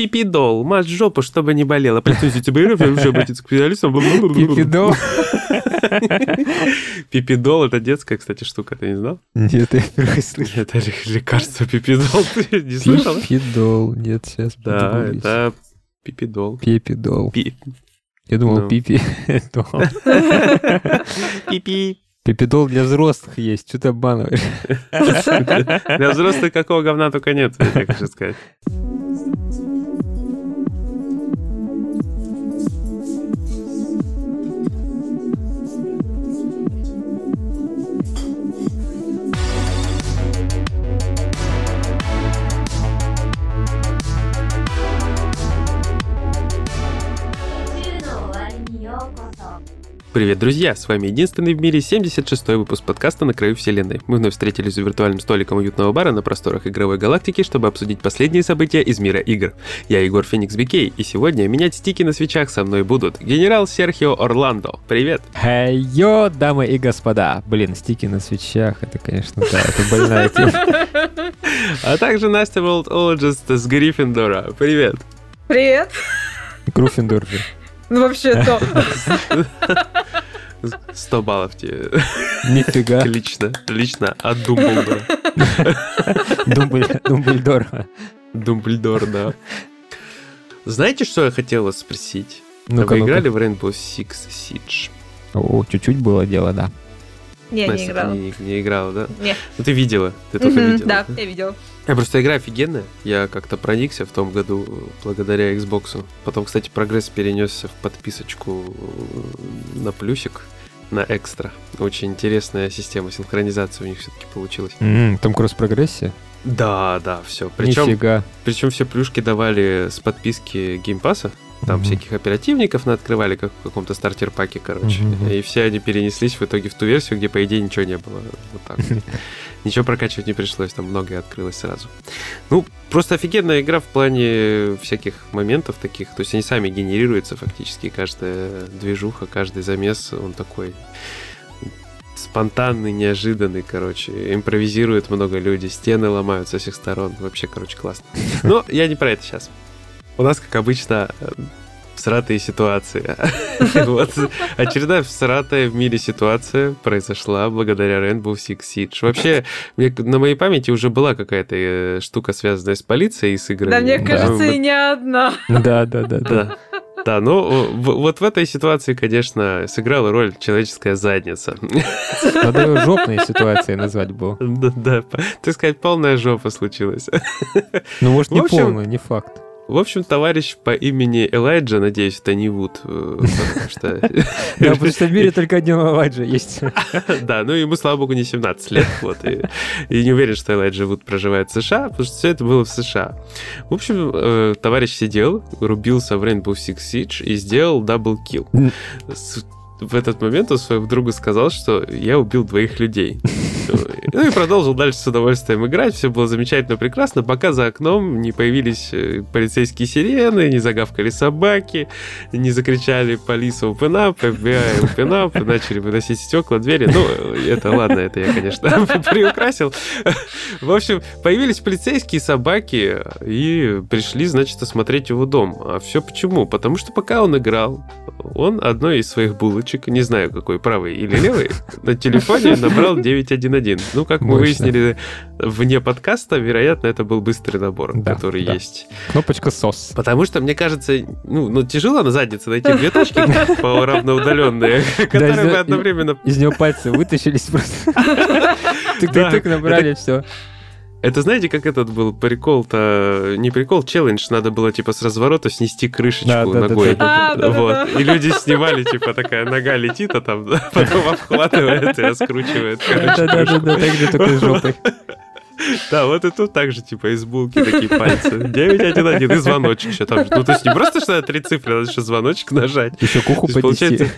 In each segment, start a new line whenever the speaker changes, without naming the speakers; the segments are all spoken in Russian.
Пипидол, мажь жопу, чтобы не болело. Претензии тебе уже обратиться к специалистам.
Пипидол.
Пипидол – это детская, кстати, штука, ты не знал?
Нет, я впервые слышу.
Это ле- лекарство пипидол, ты не слышал?
Пипидол. Нет, сейчас
Да, это пипидол.
Пипидол.
Пи-
Я думал,
Ну.
пипи.
Пипи.
Пипидол для взрослых есть. Что ты обманываешь?
Для взрослых какого говна только нет, я хочу сказать. Привет, друзья! С вами единственный в мире 76-й выпуск подкаста «На краю вселенной». Мы вновь встретились за виртуальным столиком уютного бара на просторах игровой галактики, чтобы обсудить последние события из мира игр. Я Егор Феникс Бикей, и сегодня менять стики на свечах со мной будут генерал Серхио Орландо. Привет!
Йо, дамы и господа. Блин, стики на свечах. Это, конечно, да, это больная тема.
А также Настя Волтологист с Гриффиндора. Привет!
Привет.
Груффиндор же.
Ну, вообще, то.
100 баллов тебе
Нифига.
лично, лично от Думблдора.
Думбль- Думбльдор.
Думблдор, да. Знаете, что я хотела спросить?
Ну-ка,
Вы играли в Rainbow Six Siege?
О, чуть-чуть было дело, да.
Не,
Настя,
не
ты
играл.
Не, не играла, да?
Не.
Ну ты видела, ты только
Мгм,
видела.
Да, я видел.
Я просто игра офигенная. Я как-то проникся в том году э, благодаря Xbox. Потом, кстати, прогресс перенесся в подписочку э, на плюсик, на экстра. Очень интересная система синхронизации у них все-таки получилась.
М, Там кросс-прогрессия?
Да, да, все. Причем,
Нифига.
причем все плюшки давали с подписки геймпаса. Там
Мгм.
всяких оперативников открывали, как в каком-то стартер-паке, короче.
Мгм.
И все они перенеслись в итоге в ту версию, где, по идее, ничего не было. Вот так. Ничего прокачивать не пришлось, там многое открылось сразу. Ну, просто офигенная игра в плане всяких моментов таких. То есть они сами генерируются фактически. Каждая движуха, каждый замес, он такой спонтанный, неожиданный, короче. Импровизируют много людей, стены ломают со всех сторон. Вообще, короче, классно. Но я не про это сейчас. У нас, как обычно, всратые ситуации. Вот очередная всратая в мире ситуация произошла благодаря Rainbow Six Siege. Вообще, на моей памяти уже была какая-то э, штука, связанная с полицией и с играми.
Да, мне кажется, и не одна.
Да, да, да, да.
Да. Ну в- вот в этой ситуации, конечно, сыграла роль человеческая задница.
Надо ее жопной ситуацией назвать было.
Да, да, так сказать, полная жопа случилась.
Ну, может, не
общем-
полную, не факт.
В общем, товарищ по имени Элайджа, надеюсь, это не Вуд, э, потому что...
Да, потому что в мире только один Элайджа есть.
Да, ну ему, слава богу, не 17 лет, вот, и, не уверен, что Элайджа Вуд проживает в США, потому что все это было в США. В общем, э, товарищ сидел, рубился в Rainbow Six Siege и сделал double kill.
М.
С- В этот момент он своему другу сказал, что я убил двоих людей. Ну и продолжил дальше с удовольствием играть. Все было замечательно, прекрасно, пока за окном не появились э, полицейские сирены, не загавкали собаки, не закричали полиса open up, FBI open up, начали выносить стекла, двери. Ну, это ладно, это я, конечно, приукрасил. В общем, появились полицейские собаки и пришли, значит, осмотреть его дом. А все почему? Потому что пока он играл, он одной из своих булочек, не знаю какой, правый или левый, на телефоне набрал 911. Ну, как мы выяснили вне подкаста, вероятно, это был быстрый набор,
Да,
который
да.
есть.
Кнопочка СОС.
Потому что, мне кажется, ну, ну тяжело на заднице найти две точки равноудаленные, которые бы одновременно...
Из него пальцы вытащились просто. Тык-тык-тык набрали, все.
Это знаете, как этот был прикол-то? Не прикол, челлендж. Надо было, типа, с разворота снести крышечку
Да, да, да,
ногой.
да, да, да.
Вот. И люди снимали, типа, такая нога летит, а там потом обхватывает и раскручивает. короче.
Да-да-да, так же с жопой.
Да, вот и тут также, типа, из булки такие пальцы. 911 и звоночек еще там. Ну, то есть не просто, что на три цифры, надо еще звоночек нажать.
Еще к уху
То есть,
поднести.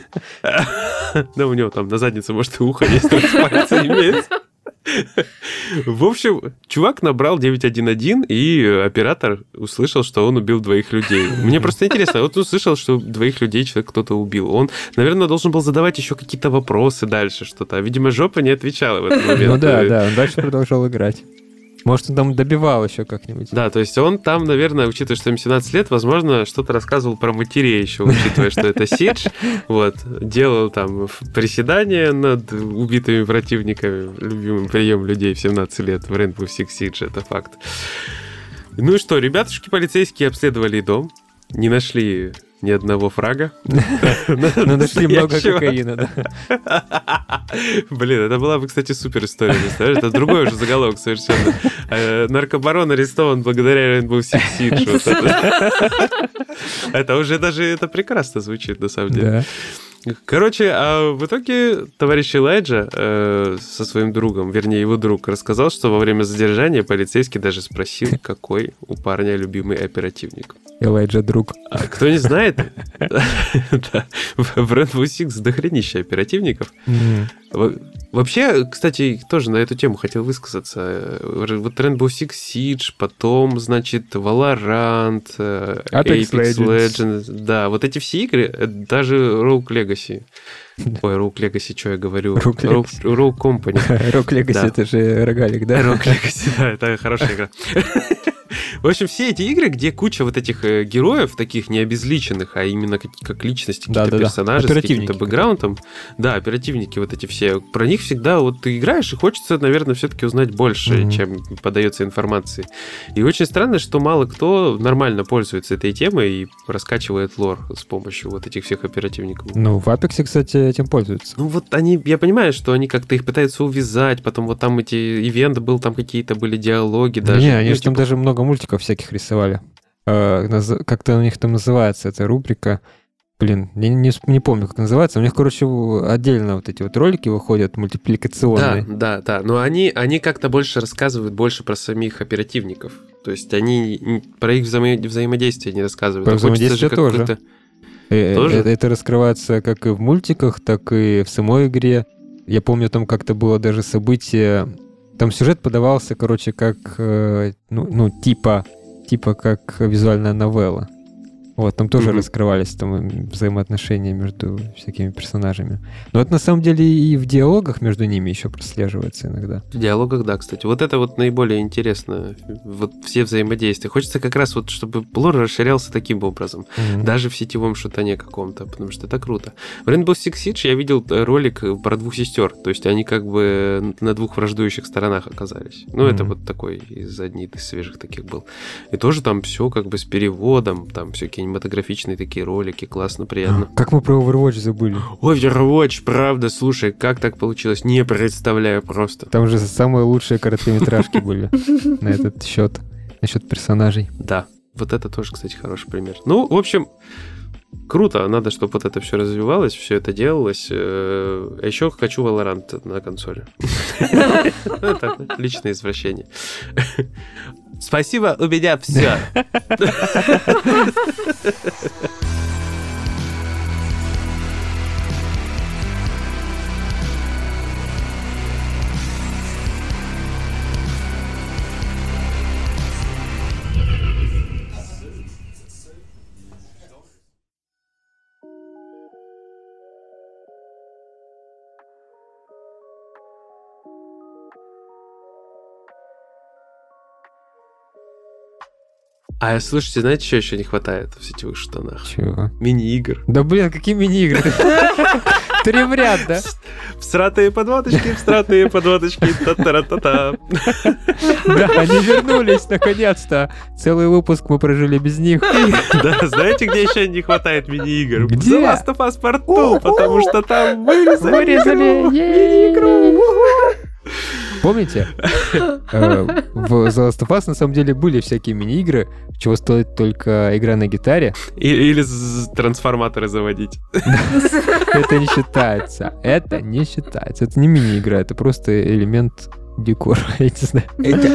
получается- Да, у него там на заднице, может, и ухо есть, пальцы имеет. В общем, чувак набрал 911, и оператор услышал, что он убил двоих людей. Мне просто интересно, вот он услышал, что двоих людей человек кто-то убил. Он, наверное, должен был задавать еще какие-то вопросы дальше, что-то. А, видимо, жопа не отвечала в этот момент.
Ну да, да, он дальше продолжал играть. Может, он там добивал еще как-нибудь.
Да, то есть он там, наверное, учитывая, что им 17 лет, возможно, что-то рассказывал про матерей еще, учитывая, что это Сидж. Вот, делал там приседания над убитыми противниками, любимым прием людей в 17 лет в Rainbow Six Siege, это факт. Ну и что, ребятушки полицейские обследовали дом, не нашли ни одного фрага.
Но нашли много кокаина, да.
Блин, это была бы, кстати, супер история, представляешь? Это другой уже заголовок совершенно. Э, Наркобарон арестован благодаря Rainbow Six Siege. Это уже даже это прекрасно звучит, на самом деле. Короче, а в итоге товарищ Элайджа э, со своим другом, вернее, его друг, рассказал, что во время задержания полицейский даже спросил, какой у парня любимый оперативник.
Элайджа друг.
А кто не знает, в Rainbow Six дохренища оперативников. Вообще, кстати, тоже на эту тему хотел высказаться. Э, Вот Rainbow Six Siege, потом, значит, Valorant, э,
Apex
Apex,
Legends.
Legends. Да, вот эти все игры, э, даже Rogue Legacy. Ой, Rogue Legacy, что я говорю?
Rogue
Rogue, Rogue Company.
Рок Легаси,
Да.
это же рогалик, да?
Rogue Legacy, да, это хорошая игра. В общем, все эти игры, где куча вот этих э, героев, таких не обезличенных, а именно как, как личности, какие-то
Да-да-да.
персонажи с
Оперативники.
каким-то бэкграундом. Да, оперативники вот эти все. Про них всегда вот ты играешь, и хочется, наверное, все-таки узнать больше,
Мгм.
чем подается информации. И очень странно, что мало кто нормально пользуется этой темой и раскачивает лор с помощью вот этих всех оперативников.
Ну, в Апексе, кстати, этим пользуются.
Ну вот они, я понимаю, что они как-то их пытаются увязать, потом вот там эти ивенты был, там какие-то были диалоги даже.
Не, они
Ну,
же там
типа,
даже много мультиков всяких рисовали. Э, Как-то у них там называется эта рубрика. Блин, я не, не, не помню, как называется. У них, короче, отдельно вот эти вот ролики выходят
Да,
мультипликационные.
да, да. Но они, они как-то больше рассказывают больше про самих оперативников. То есть они про их взаимо- взаимодействие не рассказывают.
Про
А же
взаимодействие тоже. Э,
Тоже?
Это, это раскрывается как и в мультиках, так и в самой игре. Я помню, там как-то было даже событие. Там сюжет подавался, короче, как э, ну, ну типа типа как визуальная новелла. Вот, там тоже
Мгм.
раскрывались там взаимоотношения между всякими персонажами. Но это на самом деле и в диалогах между ними еще прослеживается иногда.
В диалогах, да, кстати. Вот это вот наиболее интересно. Вот все взаимодействия. Хочется как раз вот, чтобы лор расширялся таким образом.
Мгм.
Даже в сетевом шутане каком-то, потому что это круто. В Rainbow Six Siege я видел э, ролик э, про двух сестер, то есть они как бы на двух враждующих сторонах оказались. Ну, это
Мгм.
вот такой из одних из свежих таких был. И тоже там все как бы с переводом, там все кинематографичные такие ролики, классно, приятно.
Как мы про Overwatch забыли.
Overwatch, правда, слушай, как так получилось, не представляю просто.
Там же самые лучшие короткометражки были на этот счет, насчет персонажей.
Да, вот это тоже, кстати, хороший пример. Ну, в общем, круто, надо, чтобы вот это все развивалось, все это делалось. Э, А еще хочу Valorant на консоли. Личное извращение. Спасибо, у меня все. А слушайте, знаете, что еще не хватает в сетевых штанах?
Чего?
Мини-игр.
Да блин, какие мини-игры? Три в ряд, да?
Всратые подводочки, всратые подводочки, та-та-та-та.
Да, они вернулись наконец-то. Целый выпуск мы прожили без них.
Да, знаете, где еще не хватает мини-игр?
Где?
The Last of Us Part 2, потому что там вырезали, мини-игру.
Помните? Э, В The Last of Us на самом деле были всякие мини-игры, чего стоит только игра на гитаре.
Или трансформаторы заводить.
Это не считается. Это не считается. Это не мини-игра, это просто элемент декора, я не знаю.
Это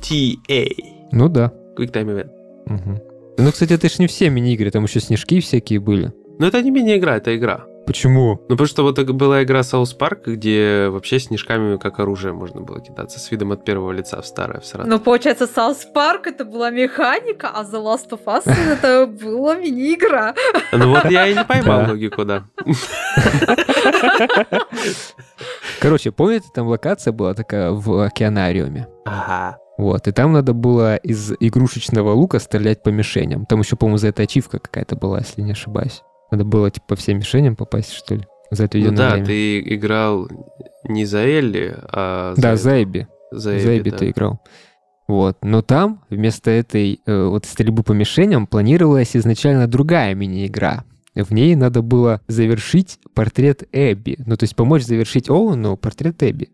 QTA.
Ну да.
Quick Time Event.
Ну, кстати, это ж не все мини-игры, там еще снежки всякие были.
Но это не мини-игра, это игра.
Почему?
Ну, потому что вот так была игра South Park, где вообще снежками как оружие можно было кидаться с видом от первого лица в старое, в сратое.
Ну, получается, South Park это была механика, а The Last of Us это была мини-игра.
Ну вот я и не поймал логику, да.
Короче, помните, там локация была такая в океанариуме?
Ага.
Вот, и там надо было из игрушечного лука стрелять по мишеням. Там еще, по-моему, за это ачивка какая-то была, если не ошибаюсь. Надо было, типа, по всем мишеням попасть, что ли? За это
Ну да, ты играл не за Элли, а
Да,
это-
за Эбби.
за
За
Эбби,
Эбби
да.
ты играл. Вот. Но там вместо этой э, вот стрельбы по мишеням планировалась изначально другая мини-игра. В ней надо было завершить портрет Эбби. Ну, то есть помочь завершить Оуэну портрет Эбби.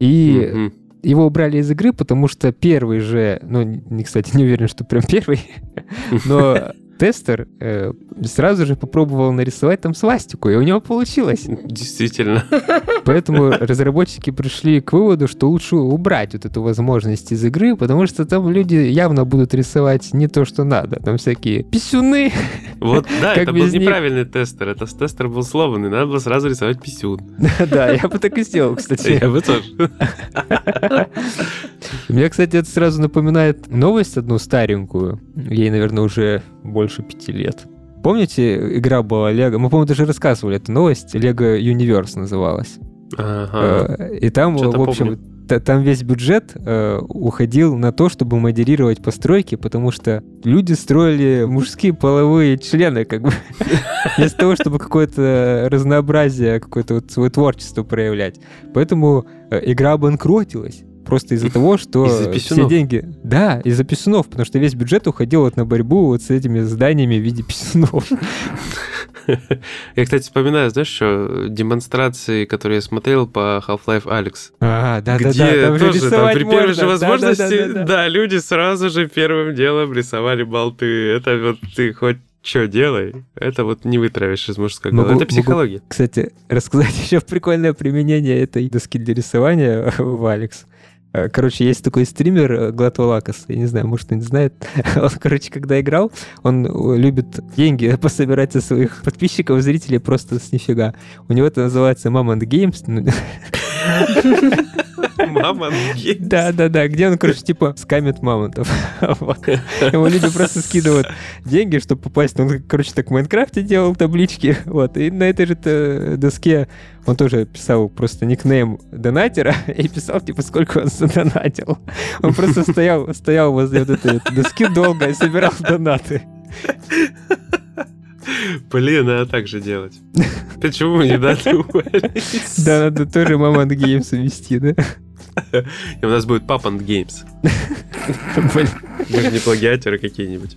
И
Мгм.
его убрали из игры, потому что первый же, ну, не, кстати, не уверен, что прям первый, но тестер э, сразу же попробовал нарисовать там свастику, и у него получилось.
Действительно.
Поэтому разработчики пришли к выводу, что лучше убрать вот эту возможность из игры, потому что там люди явно будут рисовать не то, что надо. Там всякие писюны.
Вот, да, это был
них?
неправильный тестер. Это тестер был сломанный. Надо было сразу рисовать писюн.
Да, я бы так и сделал, кстати.
Я бы тоже.
Мне, кстати, это сразу напоминает новость одну старенькую. Ей, наверное, уже больше пяти лет. Помните, игра была Лего? Мы, по-моему, даже рассказывали эту новость. Лего Universe называлась.
Ага.
Э, И там, в общем, та- там весь бюджет э, уходил на то, чтобы модерировать постройки, потому что люди строили мужские половые члены, как бы, вместо того, чтобы какое-то разнообразие, какое-то вот свое творчество проявлять. Поэтому э, игра обанкротилась. Просто из-за того, что
Из-за
все деньги... Да, из-за писюнов, потому что весь бюджет уходил вот на борьбу вот с этими зданиями в виде писюнов.
Я, кстати, вспоминаю, знаешь, что демонстрации, которые я смотрел по Half-Life Alex.
А, да-да-да,
где
там же
тоже там при первой же
можно.
возможности,
Да-да-да-да-да.
да, люди сразу же первым делом рисовали болты. Это вот ты хоть что делай, это вот не вытравишь из мужской головы.
Могу-
Это психология.
Кстати, рассказать еще прикольное применение этой доски для рисования в Алекс. Э, Короче, есть такой стример э, Глатвалакас, я не знаю, может, кто-нибудь знает. Он, короче, когда играл, он э, любит деньги пособирать со своих подписчиков, зрителей просто с нифига. У него это называется Mom and Games.
Гей.
Да, да, да, где он, короче, типа скамит мамонтов. Ему люди просто скидывают деньги, чтобы попасть. Он, короче, так в Майнкрафте делал таблички. Вот. И на этой же э, доске он тоже писал просто никнейм донатера и писал, типа, сколько он задонатил. Он просто стоял, стоял возле вот этой доски долго и собирал донаты.
Блин, надо так же делать. Почему мы не додумались?
Да, надо тоже Мамонт Геймс вести, да?
И у нас будет Games.
Блин.
Мы же не плагиаторы какие-нибудь.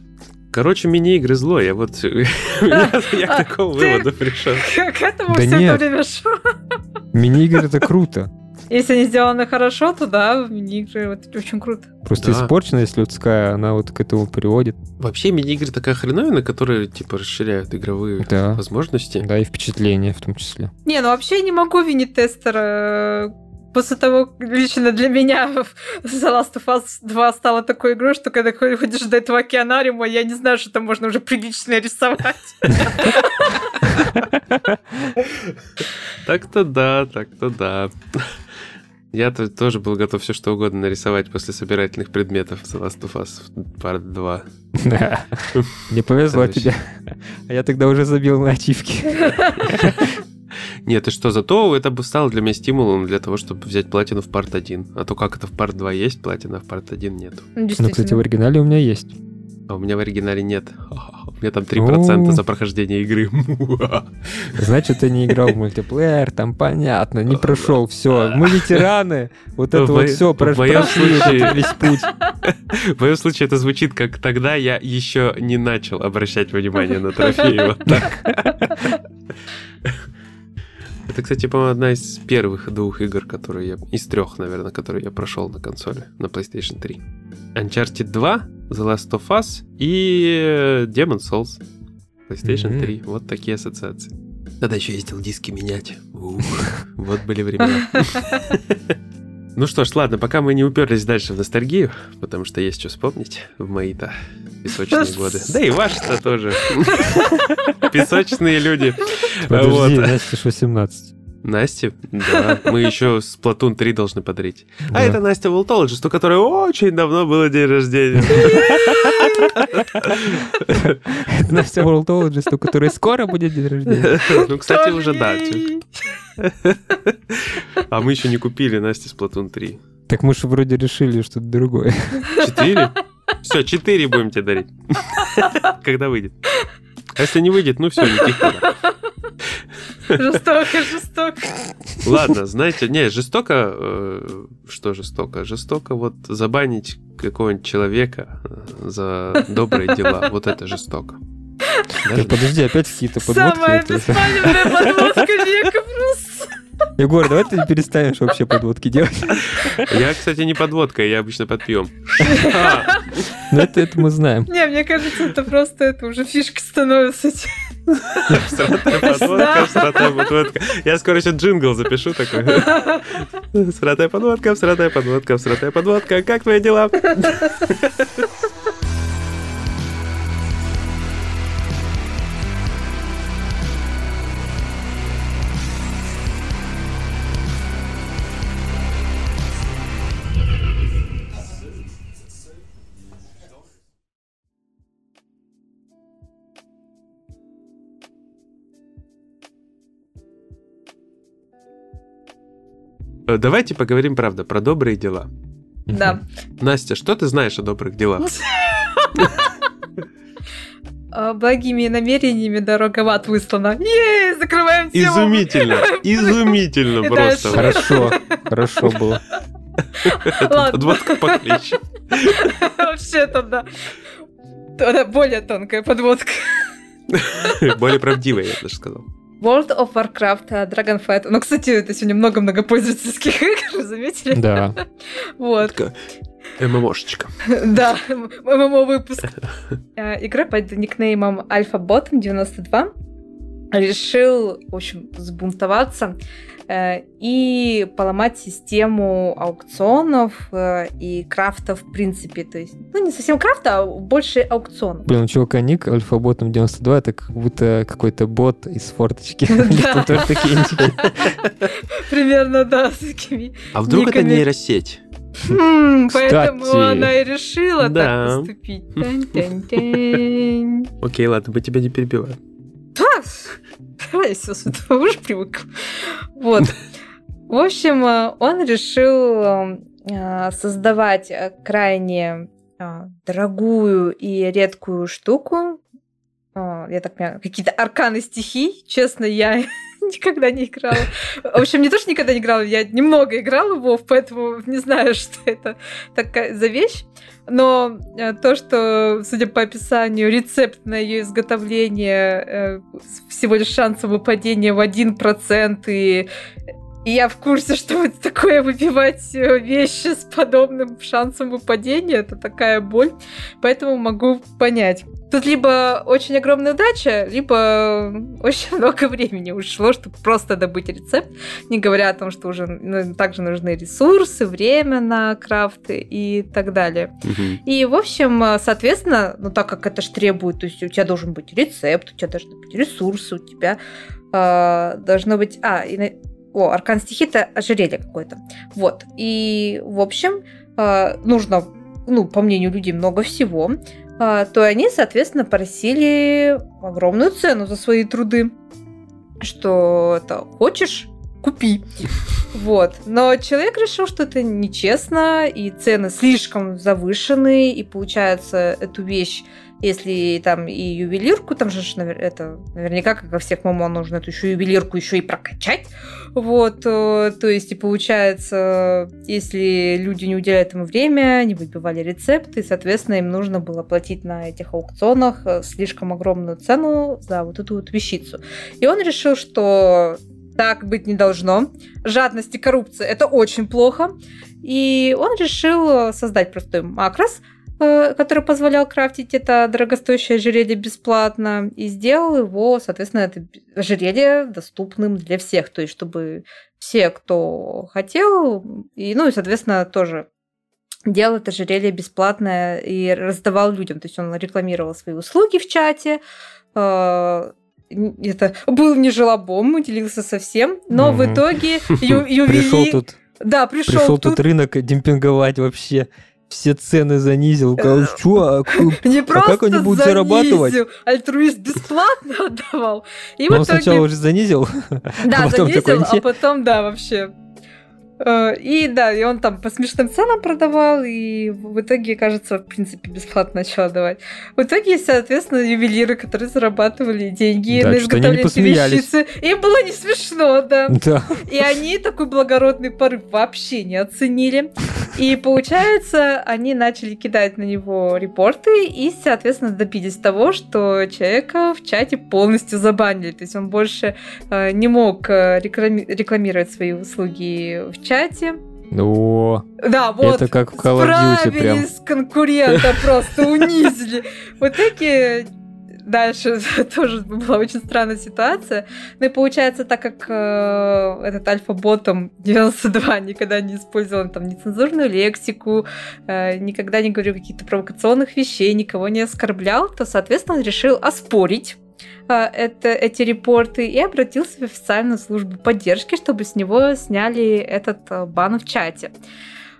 Короче, мини-игры зло. Я вот... Я к такому выводу пришел.
К этому
Да
все время шло.
Мини-игры это круто.
Если они сделаны хорошо, то да, мини-игры вот очень круто.
Просто
Да.
испорченность людская, она вот к этому приводит.
Вообще, мини-игры такая хреновина, которые, типа, расширяют игровые
Да.
возможности.
Да, и впечатления в том числе.
Не, ну вообще я не могу винить тестера. После того, лично для меня The Last of Us 2 стала такой игрой, что когда ходишь до этого океанариума, я не знаю, что там можно уже прилично рисовать.
Так-то да, так-то да. Я -то тоже был готов все что угодно нарисовать после собирательных предметов The Last of Us Part 2.
Не повезло тебе. А я тогда уже забил на ачивки.
Нет, и что, зато это бы стало для меня стимулом для того, чтобы взять платину в Part 1. А то как это в Part 2 есть платина, а в Part 1 нету.
Ну,
кстати, в оригинале у меня есть.
А у меня в оригинале нет. У меня там 3%
О.
за прохождение игры.
Значит, ты не играл в мультиплеер, там понятно, не прошел, все. Мы ветераны, вот это вот все,
в моем
прошли весь путь.
В моем случае это звучит как тогда я еще не начал обращать внимание на трофеи. Вот так. Это, кстати, по-моему, одна из первых двух игр, которые я... Из трех, наверное, которые я прошел на консоли, на PlayStation 3. Uncharted 2, The Last of Us и Demon's Souls. PlayStation
Мгм.
3. Вот такие ассоциации. Тогда еще ездил диски менять. Ух, вот были времена. Ну что ж, ладно, пока мы не уперлись дальше в ностальгию, потому что есть что вспомнить в мои-то песочные годы. Да и ваши-то тоже. Песочные люди.
Подожди. Настя ж 18.
Настя, да, мы еще с Платун 3 должны подарить. А это Настя Волтологист, у которой очень давно было день рождения.
Настя Worldologist, у которой скоро будет день рождения.
Ну, кстати, уже да. А мы еще не купили Насте Splatoon 3.
Так мы же вроде решили что-то другое.
Четыре? Все, четыре будем тебе дарить. Когда выйдет. А если не выйдет, ну все, никаких.
Жестоко, жестоко.
Ладно, знаете, не, жестоко, э, что жестоко? Жестоко вот забанить какого-нибудь человека э, за добрые дела. Вот это жестоко.
Подожди, опять какие-то
Самая
подводки.
беспалевная подводка века просто.
Егор, давай ты перестанешь вообще подводки делать.
Я, кстати, не подводка, я обычно под пьем. А,
Но это, это мы знаем.
Не, мне кажется, это просто это уже фишка становится.
Всратая подводка, всратая подводка. Я скоро еще джингл запишу такой. Всратая подводка, всратая подводка, всратая подводка. Как твои дела? Давайте поговорим, правда, про добрые дела.
Да.
Настя, что ты знаешь о добрых делах?
А, Благими намерениями дорога в ад выслана. Ей, закрываем тему.
Изумительно, изумительно просто.
Хорошо, хорошо было.
Ладно.
подводка похлеще.
Вообще-то, да. Да, более тонкая подводка.
Более правдивая, я даже сказал.
World of Warcraft, а, Dragonfight. Ну, кстати, это сегодня много многопользовательских игр, заметили?
Да.
Вот.
Такая ММОшечка.
Да, ММО-выпуск. Э, Игра под никнеймом Альфа Ботом 92 решил, в общем, сбунтоваться э, и поломать систему аукционов э, и крафта в принципе. То есть, ну, не совсем крафта, а больше аукционов.
Блин, у чувака ник альфаботом 92, это как будто какой-то бот из форточки.
Примерно, да, с такими.
А вдруг это нейросеть?
Хм. Поэтому она и решила
Да.
так поступить.
Окей, ладно, мы тебя не перебиваем.
Да, я все с этого уже привык. Вот. В общем, э, он решил э, создавать э, крайне дорогую и редкую штуку. Я так понимаю, какие-то арканы стихий. Честно, я никогда не играла. В общем, не то, что никогда не играла, я немного играла в WoW, поэтому не знаю, что это такая за вещь. Но э, то, что, судя по описанию, рецепт на ее изготовление э, всего лишь шансом выпадения в 1%, и, и я в курсе, что вот такое выбивать э, вещи с подобным шансом выпадения, это такая боль. Поэтому могу понять. Тут либо очень огромная удача, либо очень много времени ушло, чтобы просто добыть рецепт, не говоря о том, что уже ну, также нужны ресурсы, время на крафты и так далее.
Мгм.
И, в общем, э, соответственно, ну так как это ж требует, то есть у тебя должен быть рецепт, у тебя должны быть ресурсы, у тебя э, должно быть... А, и О, аркан стихи это ожерелье какое-то. Вот. И, в общем, э, нужно, ну, по мнению людей, много всего. э, то они, соответственно, просили огромную цену за свои труды. Что это хочешь, купи. Вот. Но человек решил, что это нечестно, и цены слишком завышены, и получается эту вещь, если там и ювелирку, там же это наверняка, как во всех ММО, нужно эту еще ювелирку еще и прокачать. Вот, э, то есть, и получается, если люди не уделяют ему время, не выбивали рецепты, соответственно, им нужно было платить на этих аукционах э, слишком огромную цену за вот эту вот вещицу. И он решил, что так быть не должно. Жадность и коррупция – это очень плохо. И он решил э, создать простой макрос, который позволял крафтить это дорогостоящее ожерелье бесплатно, и сделал его, соответственно, это ожерелье доступным для всех, то есть чтобы все, кто хотел, и, ну и, соответственно, тоже делал это ожерелье бесплатное и раздавал людям, то есть он рекламировал свои услуги в чате, э, это был не желобом, делился со всем, но в
Мгм.
итоге ювелир...
Пришел тут,
Да, пришел,
пришел
тут.
тут рынок демпинговать вообще. Все цены занизил. Говорю, что? А,
Не
а
просто
как они будут зарабатывать?
занизил, альтруист бесплатно отдавал. И в
он сначала уже занизил,
Да,
а потом
занизил,
такой,
а потом, да, вообще. Э, И да, и он там по смешным ценам продавал, и в итоге, кажется, в принципе, бесплатно начал давать. В итоге соответственно, ювелиры, которые зарабатывали деньги
Да,
на изготовление вещицы. Им было не смешно, да.
Да.
И они такой благородный порыв вообще не оценили. И получается, они начали кидать на него репорты и, соответственно, добились того, что человека в чате полностью забанили. То есть он больше э, не мог э, реклами- рекламировать свои услуги в чате.
О,
Да, вот.
это как в Call of Duty прям.
Конкурента, просто унизили. В итоге дальше тоже была очень странная ситуация. Ну и получается, так как э, этот альфа-ботом 92 никогда не использовал там нецензурную лексику, э, никогда не говорил каких-то провокационных вещей, никого не оскорблял, то, соответственно, он решил оспорить это, эти репорты и обратился в официальную службу поддержки, чтобы с него сняли этот э, бан в чате.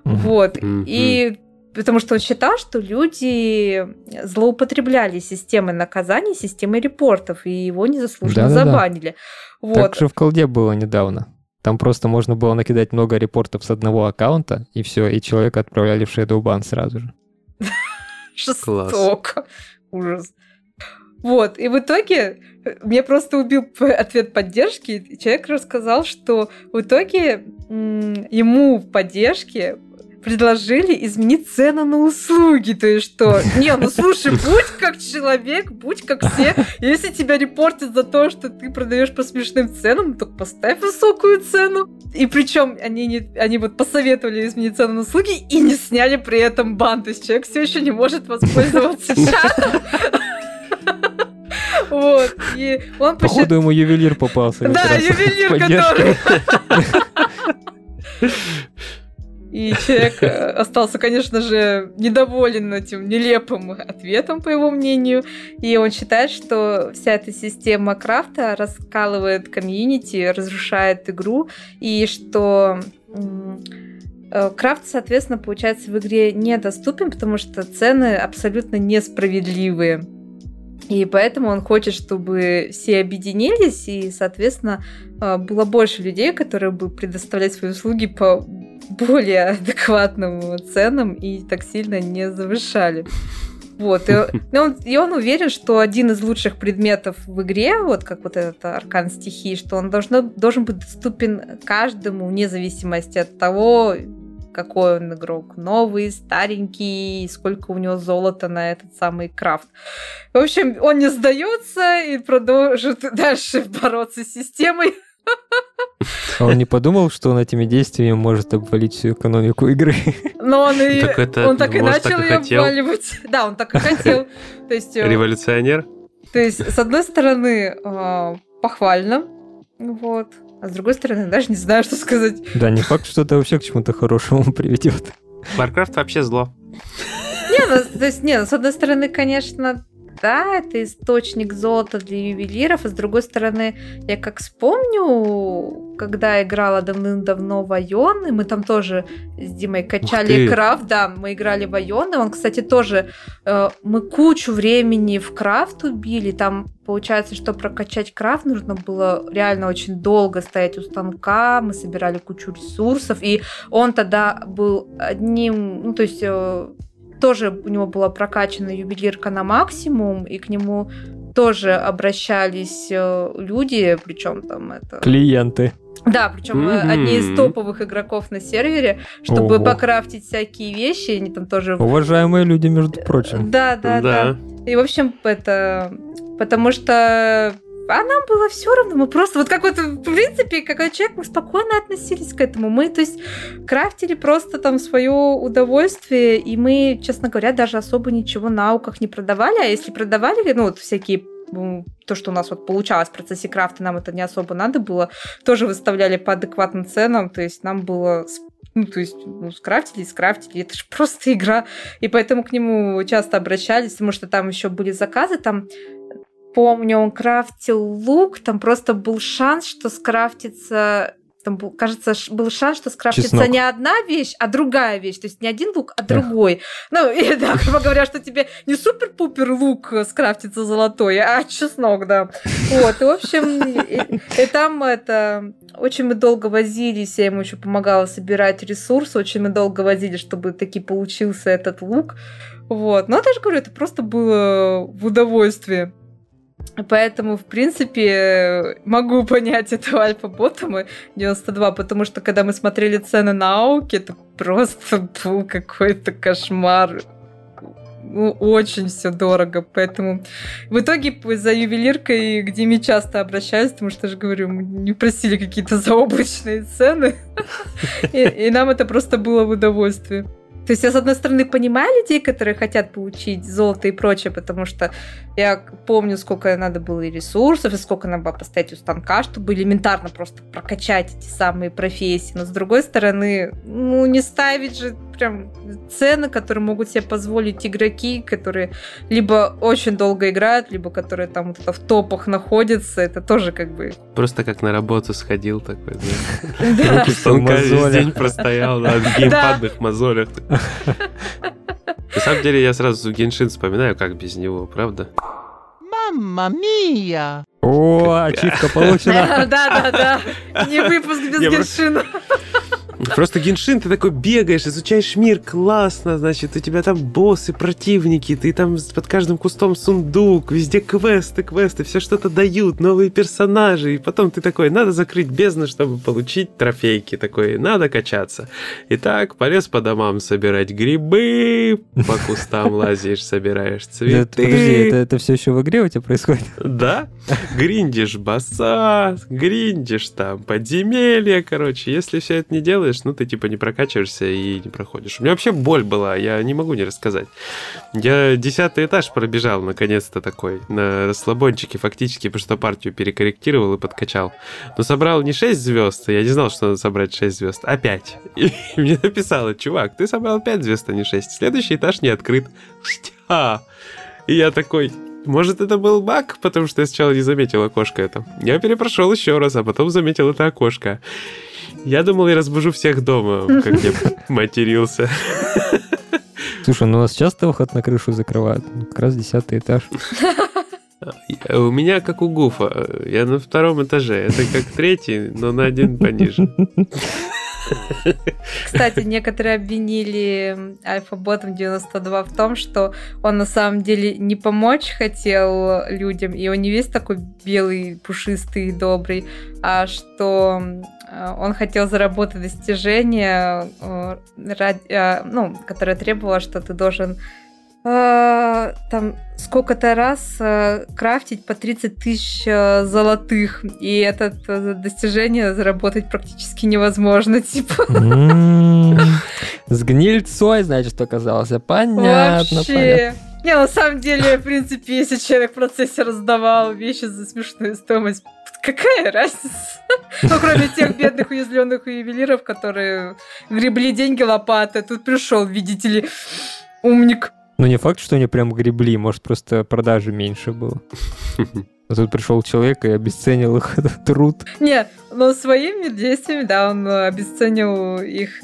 Вот. И потому что он считал, что люди злоупотребляли системой наказаний, системой репортов, и его незаслуженно
Да-да-да.
забанили. Вот.
Так же в колде было недавно. Там просто можно было накидать много репортов с одного аккаунта, и все, и человека отправляли в Ban сразу же.
Жестоко. Ужас. Вот, и в итоге э, мне просто убил ответ поддержки. Человек рассказал, что в итоге ему в поддержке предложили изменить цену на услуги. То есть что? Не, ну слушай, будь как человек, будь как все. Если тебя репортят за то, что ты продаешь по смешным ценам, то поставь высокую цену. И причем они, не, они вот посоветовали изменить цену на услуги и не сняли при этом бан. То есть человек все еще не может воспользоваться чатом. Вот. И он посчитал...
Походу ему ювелир попался.
Да, ювелир, который... И человек э, остался, конечно же, недоволен этим нелепым ответом, по его мнению. И он считает, что вся эта система крафта раскалывает комьюнити, разрушает игру, и что э, крафт, соответственно, получается в игре недоступен, потому что цены абсолютно несправедливые. И поэтому он хочет, чтобы все объединились, и, соответственно, э, было больше людей, которые бы предоставлять свои услуги по более адекватным ценам и так сильно не завышали. Вот, и, и он, и он уверен, что один из лучших предметов в игре, вот как вот этот аркан стихии, что он должно, должен быть доступен каждому вне зависимости от того, какой он игрок, новый, старенький, сколько у него золота на этот самый крафт. В общем, он не сдается и продолжит дальше бороться с системой.
А он не подумал, что он этими действиями может обвалить всю экономику игры?
Но он, и,
Так это,
он так и начал
так и
ее
хотел.
обваливать. Да, он так и хотел. То есть, э,
Революционер?
то есть, с одной стороны, э, похвально, вот. А с другой стороны, даже не знаю, что сказать.
Да, не факт, что это вообще к чему-то хорошему приведет.
Warcraft вообще зло.
Не, ну, то есть, не, ну, с одной стороны, конечно, да, это источник золота для ювелиров, а с другой стороны, я как вспомню, когда играла давным-давно в Айон, и мы там тоже с Димой качали крафт, да, мы играли в Айон, и он, кстати, тоже, э, мы кучу времени в крафт убили, там получается, что прокачать крафт нужно было реально очень долго стоять у станка, мы собирали кучу ресурсов, и он тогда был одним, ну, то есть э, тоже у него была прокачана ювелирка на максимум, и к нему тоже обращались э, люди, причем там это...
Клиенты.
Да, причем э,
Мгм.
одни из топовых игроков на сервере, чтобы
Ого.
покрафтить всякие вещи, они там тоже...
Уважаемые люди, между прочим.
Да, да, да. И, в общем, это... Потому что а нам было все равно, мы просто, вот как вот, в принципе, как человек, мы спокойно относились к этому. Мы, то есть, крафтили просто там свое удовольствие, и мы, честно говоря, даже особо ничего на ауках не продавали, а если продавали, ну, вот всякие м, то, что у нас вот получалось в процессе крафта, нам это не особо надо было, тоже выставляли по адекватным ценам, то есть нам было ну, то есть, ну, скрафтили, скрафтили, это же просто игра. И поэтому к нему часто обращались, потому что там еще были заказы, там помню, он крафтил лук, там просто был шанс, что скрафтится там, был, кажется, был шанс, что скрафтится
Чеснок.
не одна вещь, а другая вещь. То есть не один лук, а другой. Ну, и да, грубо говоря, что тебе не супер-пупер лук скрафтится золотой, а чеснок, да. Вот, и, в общем, и, и там это... Очень мы долго возились, я ему еще помогала собирать ресурсы, очень мы долго возились, чтобы таки получился этот лук. Вот. Но я же говорю, это просто было в удовольствие. Поэтому, в принципе, могу понять этого альфа-ботома 92, потому что когда мы смотрели цены на ауки, это просто был какой-то кошмар. Ну, очень все дорого, поэтому в итоге за ювелиркой к Диме часто обращаюсь, потому что, я же говорю, мы не просили какие-то заоблачные цены, и, нам это просто было в удовольствие. То есть я, с одной стороны, понимаю людей, которые хотят получить золото и прочее, потому что я помню, сколько надо было и ресурсов, и сколько надо было поставить у станка, чтобы элементарно просто прокачать эти самые профессии. Но, с другой стороны, ну, не ставить же прям цены, которые могут себе позволить игроки, которые либо очень долго играют, либо которые там вот это в топах находятся. Это тоже как бы...
Просто как на работу сходил такой, да.
Руки
Станка весь день простоял, в геймпадных мозолях. На самом деле, я сразу Геншин вспоминаю, как без него, правда?
Mamma mia!
О, ачивка получена.
Да-да-да. Не выпуск без Геншина.
Просто Геншин, ты такой бегаешь, изучаешь мир, классно, значит, у тебя там боссы, противники, ты там под каждым кустом сундук, везде квесты, квесты, все что-то дают, новые персонажи, и потом ты такой, надо закрыть бездну, чтобы получить трофейки, такой, надо качаться. И так, полез по домам собирать грибы, по кустам лазишь, собираешь цветы.
Подожди, это, это все еще в игре у тебя происходит?
Да, гриндишь босса, гриндишь там подземелья, короче. Если все это не делаешь, ну ты типа не прокачиваешься и не проходишь. У меня вообще боль была, я не могу не рассказать. Я десятый этаж пробежал, наконец-то такой, на расслабончике фактически, потому что партию перекорректировал и подкачал. Но собрал не 6 звезд, я не знал, что надо собрать 6 звезд, а 5. И мне написало, чувак, ты собрал 5 звезд, а не 6. Следующий этаж не открыт. Штя. И я такой, может, это был баг, потому что я сначала не заметил окошко это. Я перепрошел еще раз, а потом заметил это окошко. Я думал, я разбужу всех дома, как я матерился.
Слушай, ну у нас часто выход на крышу закрывают. Как раз десятый этаж.
Я- У меня как у Гуфа. Я на втором этаже. Это как третий, но на один пониже.
Кстати, некоторые обвинили Альфа-ботом 92 в том, что он на самом деле не помочь хотел людям, и он не весь такой белый, пушистый и добрый, а что он хотел заработать достижение, э, ради- э, ну, которое требовало, что ты должен э, там сколько-то раз э, крафтить по 30 тысяч э, золотых, и это э, достижение заработать практически невозможно, типа.
М, С гнильцой, значит, оказался. Понятно, понятно.
Вообще. Не, на самом деле, в принципе, если человек в процессе раздавал вещи за смешную стоимость, какая разница? Ну, кроме тех бедных уязвленных ювелиров, которые гребли деньги лопатой. Тут пришел, видите ли, умник.
Ну, не факт, что они прям гребли, может, просто продажи меньше было. А тут пришел человек и обесценил их труд.
Не, но своими действиями, да, он э, обесценил их...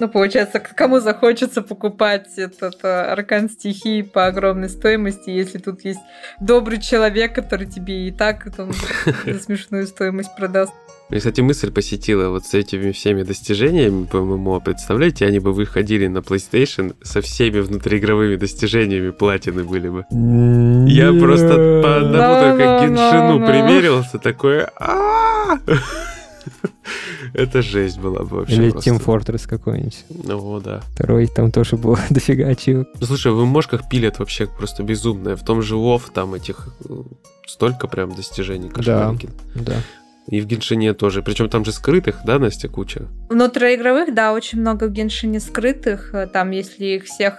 Ну, получается, кому захочется покупать этот э, аркан стихии по огромной стоимости, если тут есть добрый человек, который тебе и так там, за смешную стоимость продаст.
Мне, кстати, мысль посетила вот с этими всеми достижениями по ММО. Представляете, они бы выходили на PlayStation со всеми внутриигровыми достижениями платины были бы. Я просто по одному только Геншину
Да-да-да.
примерился, такой... Это жесть была бы вообще
Или
просто.
Team Fortress какой-нибудь.
Ну да.
Второй, там тоже было дофига ачивок.
Ну слушай, в мошках пилят вообще просто безумное. В том же Вов там этих э, столько прям достижений кошмарики.
Да.
И в Геншине тоже. Причем там же скрытых, да, Настя, куча?
Внутриигровых, да, очень много в Геншине скрытых. Э, Там, если их всех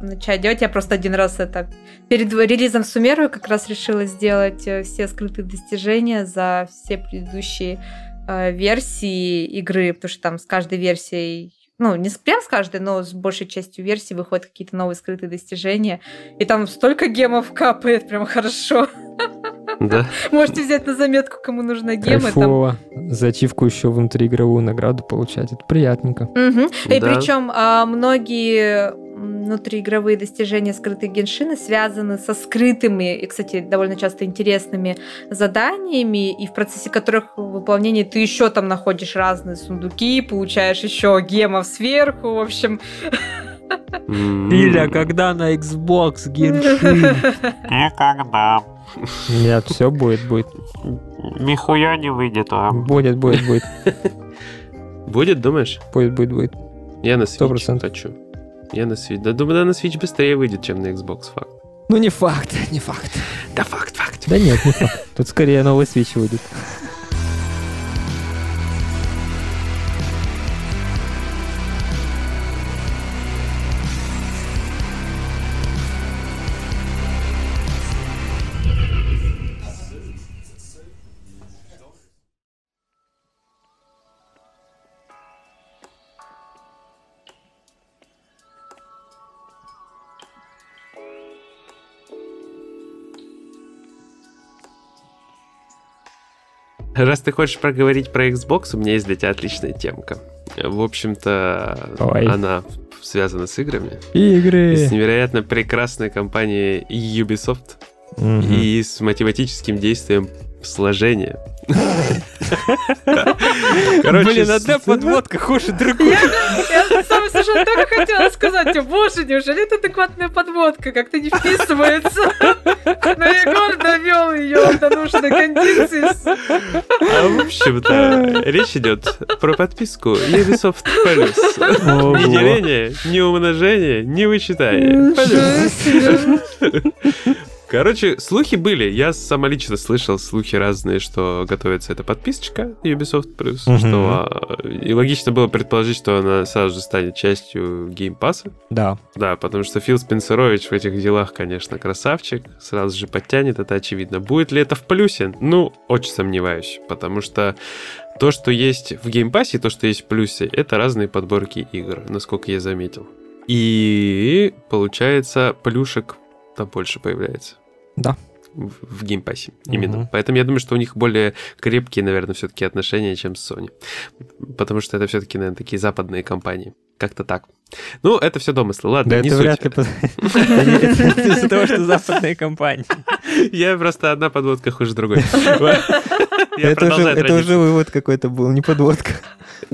начать делать, я просто один раз это перед релизом суммирую, как раз решила сделать э, все скрытые достижения за все предыдущие версии игры, потому что там с каждой версией ну, не прям с каждой, но с большей частью версий выходят какие-то новые скрытые достижения. И там столько гемов капает, прям хорошо.
Да.
Можете взять на заметку, кому нужна гема.
Кайфово. За ачивку еще внутриигровую награду получать. Это приятненько.
Мгм. И
Да.
причем а, многие внутриигровые достижения скрытых геншины связаны со скрытыми и, кстати, довольно часто интересными заданиями, и в процессе которых выполнения ты еще там находишь разные сундуки, получаешь еще гемов сверху, в общем.
М,
когда на Xbox Геншин?
Никогда.
Нет, все будет, будет.
Нихуя не выйдет а. вам.
Будет, будет, будет.
Будет, думаешь?
Будет, будет, будет.
Я на
Сто
Switch
процентов.
хочу. Я на Switch. Да, думаю, да, на Switch быстрее выйдет, чем на Xbox, факт.
Ну не факт, не факт.
Да, факт, факт.
Да нет, не факт. Тут скорее новый Switch выйдет.
Раз ты хочешь проговорить про Xbox, у меня есть для тебя отличная темка. В общем-то,
Ой.
она связана с играми.
Игры.
И с невероятно прекрасной компанией Ubisoft
Мгм.
и с математическим действием сложения. Короче,
Блин, одна подводка хуже другой.
Я совершенно только хотела сказать, «О, боже, неужели это адекватная подводка, как-то не вписывается. Но Егор довел ее до нужной кондиции.
А, в общем-то, речь идет про подписку Ubisoft Plus. Ни деление, ни умножение, ни вычитание. Короче, слухи были. Я самолично слышал слухи разные, что готовится эта подписочка Ubisoft Plus,
Мгм.
что а, и логично было предположить, что она сразу же станет частью геймпаса.
Да.
Да, потому что Фил Спенсерович в этих делах, конечно, красавчик. Сразу же подтянет, это очевидно. Будет ли это в плюсе? Ну, очень сомневаюсь. Потому что то, что есть в геймпассе, и то, что есть в плюсе, это разные подборки игр, насколько я заметил. И получается, плюшек там больше появляется.
Да.
В, в геймпассе. Именно.
Мгм.
Поэтому я думаю, что у них более крепкие, наверное, все-таки отношения, чем с Sony. Потому что это все-таки, наверное, такие западные компании. Как-то так. Ну, это все домыслы. Ладно,
Да
не
это
суть.
вряд ли из-за того, что западные компании.
Я просто одна подводка хуже другой.
Это уже, вывод какой-то был, не подводка.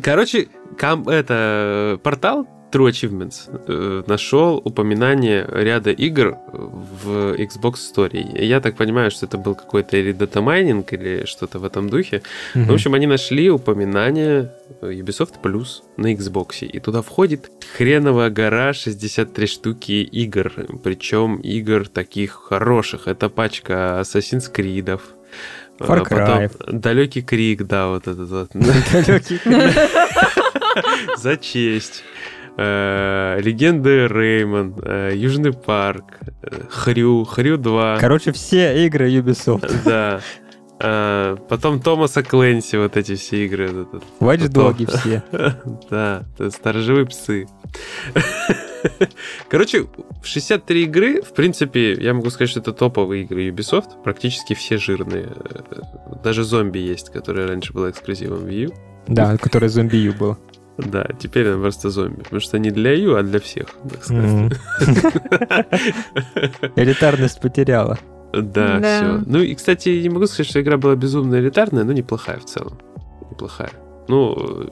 Короче, это портал True Achievements э, нашел упоминание ряда игр в Xbox Store. И Я так понимаю, что это был какой-то или датамайнинг, или что-то в этом духе. В общем, они нашли упоминание Ubisoft Plus на Xbox. И туда входит хреновая гора 63 штуки игр. Причем игр таких хороших. Это пачка Assassin's Creed.
Far Cry.
Далекий крик, да, вот этот вот.
Далекий.
За честь. Э, Легенды Реймон, э, Южный парк, э, Хрю, Хрю 2.
Короче, все игры Ubisoft.
Да. Э, Потом Томаса Кленси, вот эти все игры.
Watch Dogs все.
Да, сторожевые псы. Короче, 63 игры, в принципе, я могу сказать, что это топовые игры Ubisoft, практически все жирные. Даже зомби есть, которая раньше была эксклюзивом Wii U.
Да, который зомби Ю был.
Да, теперь она просто зомби. Потому что не для Ю, а для всех, так сказать.
Элитарность потеряла.
Да, все. Ну и, кстати, не могу сказать, что игра была безумно элитарная, но неплохая в целом. Неплохая. Ну,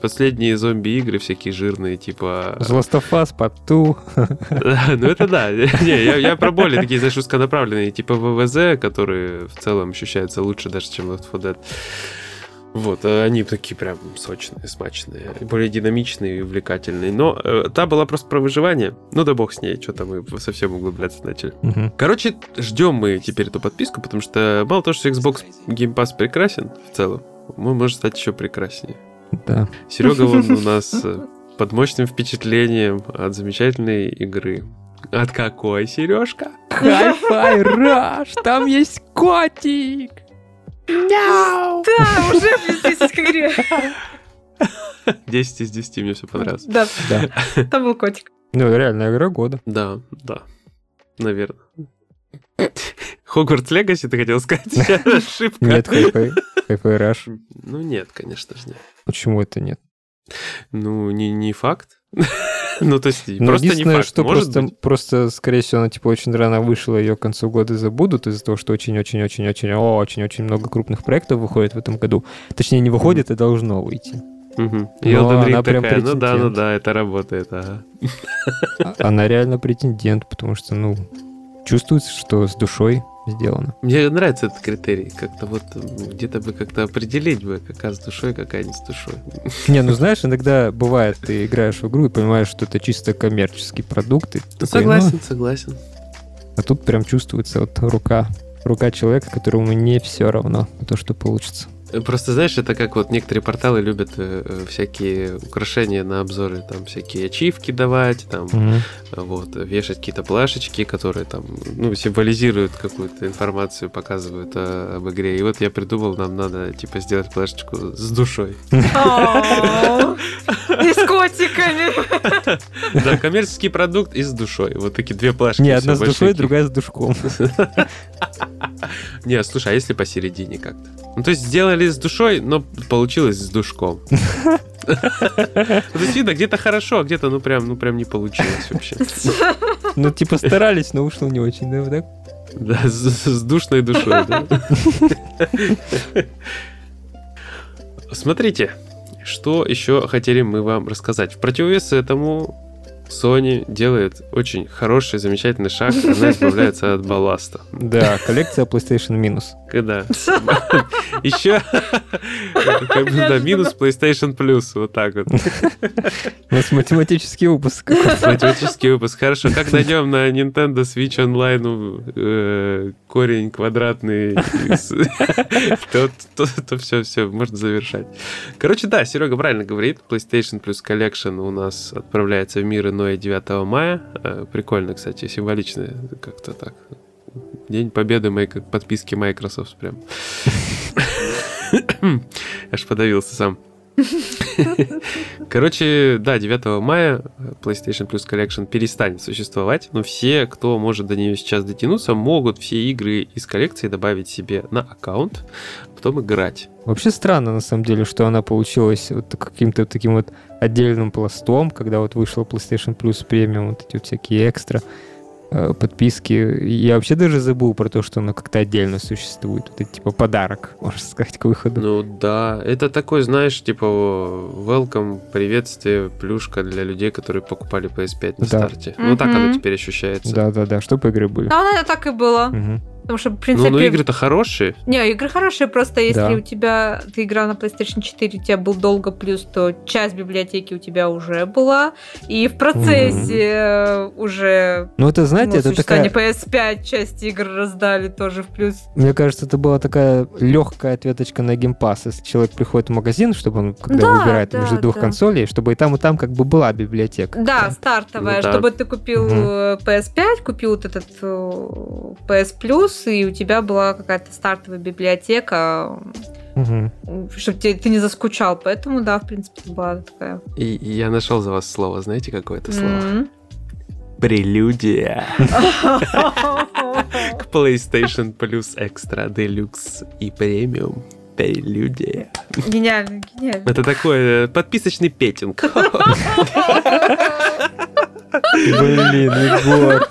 последние зомби-игры всякие жирные, типа...
The Last of Us, Part 2.
Ну это да. Не, я, я про более такие, знаешь, узконаправленные, типа ВВЗ, которые в целом ощущаются лучше даже, чем Left 4 Dead. Вот, а они такие прям сочные, смачные, более динамичные и увлекательные. Но э, та была просто про выживание. Ну да бог с ней, что-то мы совсем углубляться начали.
Мгм.
Короче, ждем мы теперь эту подписку, потому что мало того, что Xbox Game Pass прекрасен в целом, он может стать еще прекраснее.
Да.
Серега вон у нас э, под мощным впечатлением от замечательной игры. От какой, Сережка?
Hi-Fi Rush, там есть котик.
Да, уже близились к игре.
10 из 10 мне все понравилось.
Да,
Да.
там был котик.
Ну, реально, игра года.
Да, да, наверное. Хогвартс Легаси, ты хотел сказать? Ошибка.
Нет, Hi-Fi Rush.
Ну нет, конечно же нет.
Почему это нет?
Ну, не, не факт. ну, то есть,
Ну,
просто не
единственное,
факт.
что
Может
просто,
быть.
просто, скорее всего, она, типа, очень рано вышла, ее к концу года забудут из-за того, что очень-очень-очень-очень, очень-очень много крупных проектов выходит в этом году. Точнее, не выходит, а должно выйти.
Мгм. И
Но
Elden Ring
она прям
такая, ну да, ну да, это работает, ага.
А- Она реально претендент, потому что, ну, чувствуется, что с душой сделано.
Мне нравится этот критерий. Как-то вот где-то бы как-то определить бы, какая с душой, какая не с душой.
Не, ну знаешь, иногда бывает, ты играешь в игру и понимаешь, что это чисто коммерческий продукт. и
Ну,
такой,
согласен, согласен.
ну, а тут прям чувствуется вот рука. Рука человека, которому не все равно то, что получится.
Просто, знаешь, это как вот некоторые порталы любят э, э, всякие украшения на обзоры, там всякие ачивки давать, там
Мгм.
вот, вешать какие-то плашечки, которые там, ну, символизируют какую-то информацию, показывают э, об игре. И вот я придумал, нам надо, типа, сделать плашечку с душой.
О, И с котиками.
Да, коммерческий продукт и с душой. Вот такие две плашки.
Не, одна с душой, другая с душком.
Не, слушай, а если посередине как-то? Ну, то есть сделали с душой, но получилось с душком. Ну, То есть видно, где-то хорошо, а где-то, ну, прям, ну, прям не получилось вообще.
Ну, типа старались, но вышло не очень, да, так?
Да, с, с душной душой, да? Смотрите, что еще хотели мы вам рассказать. В противовес этому Sony делает очень хороший, замечательный шаг. Она избавляется от балласта.
Да, коллекция PlayStation минус.
Когда? Еще как бы, да, минус PlayStation Plus, вот так вот.
У нас математический выпуск.
Математический выпуск. Хорошо, как найдем на Nintendo Switch Online э, корень квадратный, то все, все, можно завершать. Короче, да, Серега правильно говорит. PlayStation Plus Collection у нас отправляется в мир иное 9 мая. Э, Прикольно, кстати, символично как-то так. День победы как подписки Microsoft прям. Аж подавился сам. Короче, да, 9 мая PlayStation Plus Collection перестанет существовать, но все, кто может до нее сейчас дотянуться, могут все игры из коллекции добавить себе на аккаунт, потом играть.
Вообще странно, на самом деле, что она получилась вот каким-то таким вот отдельным пластом, когда вот вышла PlayStation Plus Premium, вот эти вот всякие экстра подписки. Я вообще даже забыл про то, что она как-то отдельно существует. Вот это типа подарок, можно сказать, к выходу.
Ну да, это такой, знаешь, типа welcome, приветствие, плюшка для людей, которые покупали PS5 на
Да.
старте. Ну так оно теперь ощущается.
Да-да-да, чтобы игры были.
Да, наверное, так и было.
Мгм.
Потому что, в
Ну,
принципе...
но игры-то хорошие.
Не, игры хорошие, просто если
Да.
у тебя ты играл на PlayStation 4, у тебя был долго плюс, то часть библиотеки у тебя уже была, и в процессе э, уже
Ну это, знаете,
ну,
это такая...
PS5 часть игр раздали тоже в плюс.
Мне кажется, это была такая легкая ответочка на геймпас. Если человек приходит в магазин, чтобы он, когда
Да,
выбирает
да,
между двух
да.
консолей, чтобы и там, и там как бы была библиотека.
Да, стартовая,
Ну да.
чтобы ты купил
Мгм.
э, PS5, купил вот этот э, PS Plus, и у тебя была какая-то стартовая библиотека,
Мгм.
чтобы ты не заскучал. Поэтому, да, в принципе, это была такая.
И, и я нашел за вас слово. Знаете, какое это слово?
М.
Прелюдия. К PlayStation Plus Extra Deluxe и Premium. Прелюдия.
Гениально, гениально.
Это такой э, подписочный петинг.
Блин, Егор.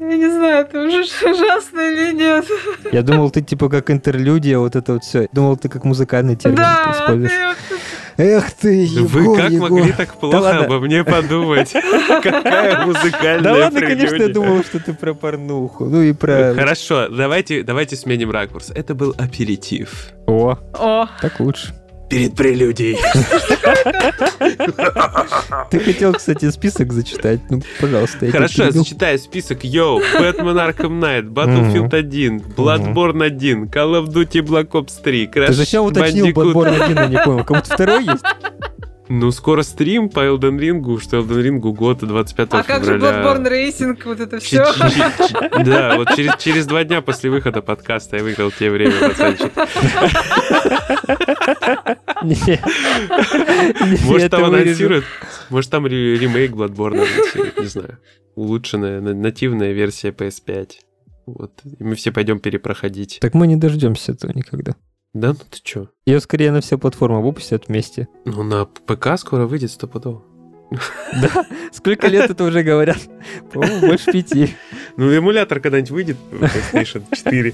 Я не знаю, это уже ужасно или нет.
Я думал, ты типа как интерлюдия, вот это вот все. Думал, ты как музыкальный термин
Да,
используешь.
ты
Эх ты, Егор,
Вы как
Егор.
могли так плохо
ладно.
обо мне подумать? Какая музыкальная
Да ладно, конечно, я думал, что ты про порнуху. Ну и про...
Хорошо, давайте, давайте сменим ракурс. Это был аперитив.
О,
О,
так лучше.
Перед прелюдией.
Ты хотел, кстати, список зачитать. Ну, пожалуйста, я
Хорошо,
перебил.
зачитаю список. Йоу, Batman Arkham Knight, Battlefield 1, Bloodborne 1, Call of Duty Black Ops 3, Crash
Ты зачем уточнил. Bloodborne 1, я не понял. Кому-то второй есть?
Ну, скоро стрим по Elden Ring, что Elden Ring год 25
а как же
февраля.
Bloodborne Racing, вот это все?
Да, вот через, через два дня после выхода подкаста я выиграл тебе время, пацанчик. Может, там анонсируют, может, там ре- ремейк Bloodborne анонсируют, не знаю. Улучшенная, на- нативная версия PS5. Вот, и мы все пойдем перепроходить.
Так мы не дождемся этого никогда.
Да, ну ты чё?
Ее скорее на все платформы выпустят вместе.
Ну, на ПК скоро выйдет стопудово.
Да? Сколько лет это уже говорят? По-моему, больше пяти.
Ну, эмулятор когда-нибудь выйдет PlayStation 4.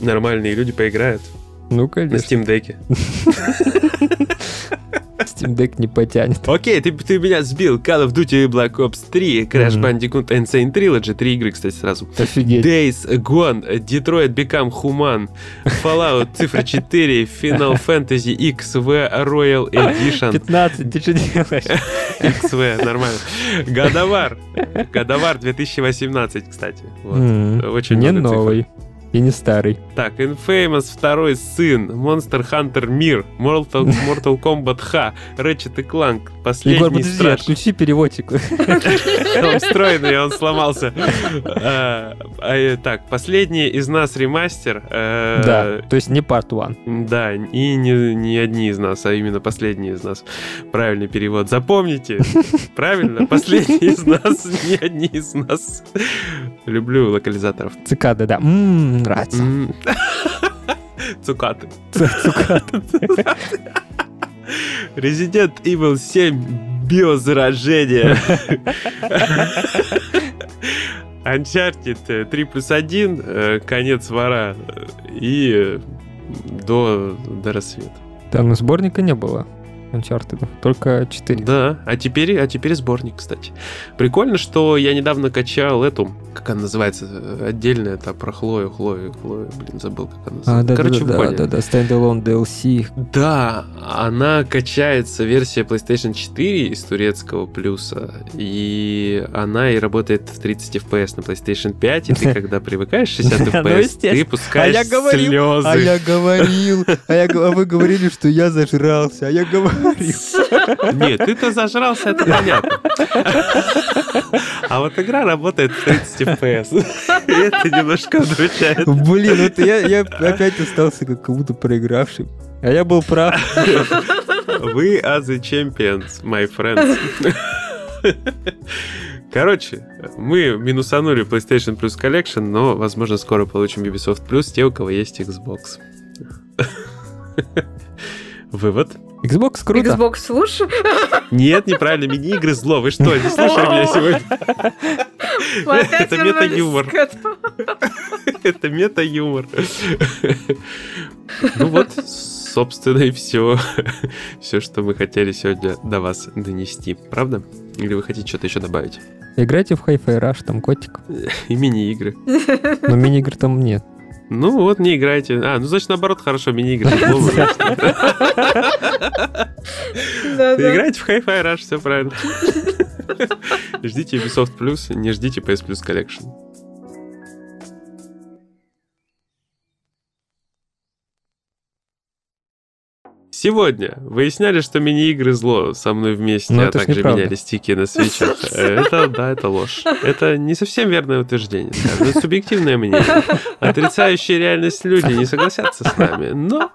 Нормальные люди поиграют
Ну,
на
конечно.
Steam Deck.
Steam Deck не потянет.
Окей, ты, ты меня сбил. Call of Duty Black Ops 3, Crash
Мгм.
Bandicoot Insane Trilogy, три игры, кстати, сразу.
Офигеть.
Days Gone, Detroit Become Human, Fallout цифра 4, Final Fantasy XV Royal Edition.
15, ты что делаешь?
XV, нормально. Годовар. Годовар 2018, кстати. Вот.
М,
Очень
Не
много цифр.
И не старый.
Так, Infamous второй сын, Monster Hunter Мир, Mortal, Mortal Kombat Х, Ratchet и Clank,
Егор,
последний
подожди,
страж.
отключи переводчик.
Он встроенный, он сломался. А, а, э, Так, последний из нас ремастер. э,
Да, то есть не part one.
Да, и не, одни из нас, а именно последние из нас. Правильный перевод. Запомните. Правильно, последний из нас, не одни из нас. Люблю локализаторов.
Цикада, да. Ммм, нравится.
Цукаты.
Цикада.
Resident Evil 7 биозаражение. Uncharted э, 3 плюс 1, э, конец вора э, и э, до, до рассвета.
Но сборника не было. Uncharted, только 4.
Да, а теперь, а теперь сборник, кстати. Прикольно, что я недавно качал эту, как она называется, э, отдельная, это про Хлою, Хлою, Хлою, блин, забыл, как она
А,
называется.
да,
Короче,
да, да,
поняли.
да, да, Standalone DLC.
Да, она качается, версия PlayStation 4 из турецкого плюса, и она и работает в 30 FPS на PlayStation 5, и ты, когда привыкаешь к 60
Ну,
FPS, ты
естественно.
пускаешь
А говорил,
слезы.
А я говорил, а, я, г- а вы говорили, что я зажрался, а я говорил.
Нет, ты-то зажрался, это понятно. А вот игра работает в 30 FPS. И это немножко удручает.
Блин, вот я, я опять остался как будто проигравший. А я был прав.
Вы are the champions, my friends. Короче, мы минусанули PlayStation Plus Collection, но, возможно, скоро получим Ubisoft Plus, те, у кого есть Xbox. Вывод.
Xbox круто.
Xbox лучше.
Нет, неправильно, мини-игры зло. Вы что, не слушали меня сегодня? Это мета-юмор. Это мета-юмор. Ну вот, собственно, и все. Все, что мы хотели сегодня до вас донести. Правда? Или вы хотите что-то еще добавить?
Играйте в Hi-Fi Rush, там котик.
И мини-игры.
Но мини-игр там нет.
Ну вот, не играйте. А, ну значит, наоборот, хорошо, мини-игры.
Да-да.
Играйте в Hi-Fi Rush, все правильно. Ждите Ubisoft Plus, не ждите PS Plus Collection. Сегодня выясняли, что мини-игры зло со мной вместе,
Но
а
это ж
также
неправда.
меняли стики на свечах. Это, да, это ложь. Это не совсем верное утверждение, скажем. Это субъективное мнение. Отрицающие реальность люди не согласятся с нами, но,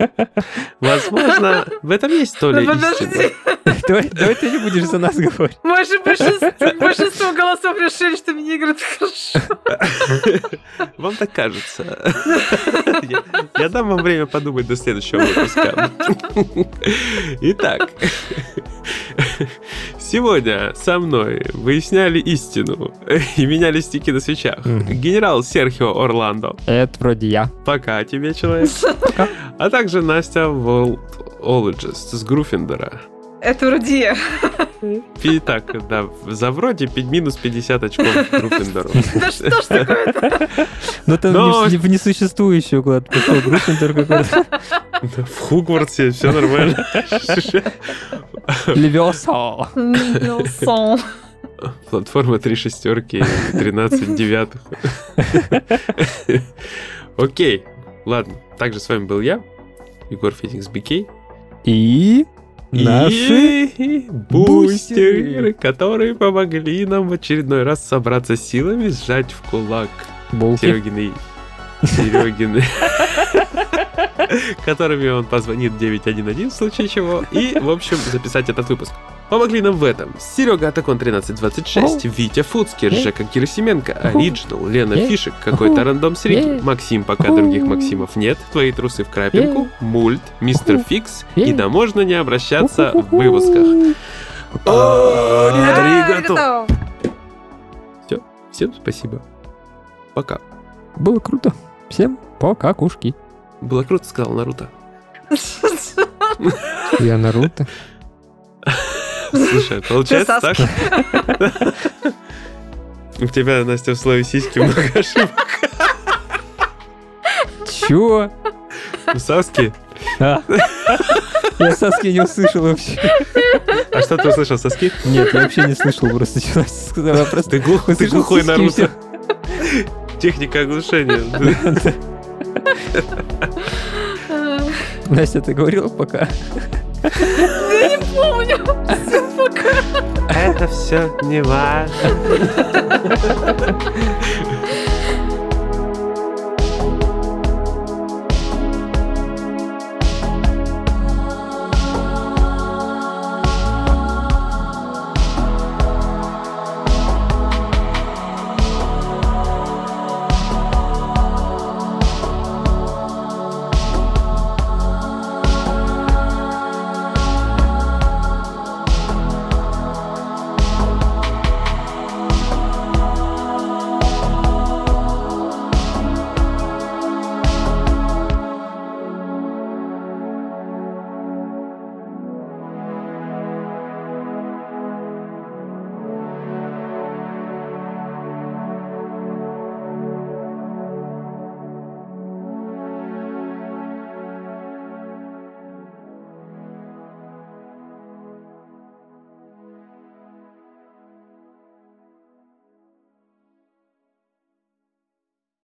возможно, в этом есть доля
Ну,
истины.
Давай, давай ты не будешь за нас говорить.
Может, большинство, большинство голосов решили, что мини-игры это хорошо.
Вам так кажется. Я, я дам вам время подумать до следующего выпуска. Итак, сегодня со мной выясняли истину и меняли стики на свечах. Генерал Серхио Орландо.
Это вроде я.
Пока тебе, человек. А также Настя Волологист с Груффиндора.
Это вроде я.
Пи- Так, да, за вроде минус 50 очков Груффиндору.
Да что ж такое-то?
Ну
Но-
в не- в несуществующую куда-то пошел Гриффиндор какой-то.
В Хогвартсе все нормально.
Левиоса.
Ну, сон.
Платформа 3 шестерки и 13 девятых. Окей, ладно. Также с вами был я, Егор Феникс Бикей.
И наши
И
бустеры.
которые помогли нам в очередной раз собраться силами, сжать в кулак
булки.
Серегины Серегины, которыми он позвонит 911 в случае чего, и, в общем, записать этот выпуск. Помогли нам в этом Серега Атакон 1326, Витя Фуцкер, Жека Герасименко, Ориджинал, Лена. Фишек, какой-то рандом среди. Максим, пока других Максимов нет, Твои трусы в крапинку, Мульт, Мистер Фикс и да можно не обращаться в выпусках. Аригато!
Аригато!
Всем спасибо. Пока.
Было круто. Всем пока, кушки.
Было круто, сказал Наруто.
Я Наруто.
Слушай, получается так. У тебя, Настя, в слове сиськи много ошибок.
Чё?
У Саски.
А? Я Саски не услышал вообще.
А что ты услышал, Саски?
Нет, я вообще не слышал просто, что Настя сказала. Просто
Ты, глух- ты глухой Наруто. Техника оглушения.
Настя, ты говорила пока?
Я не помню. Всё, пока.
Это все не важно.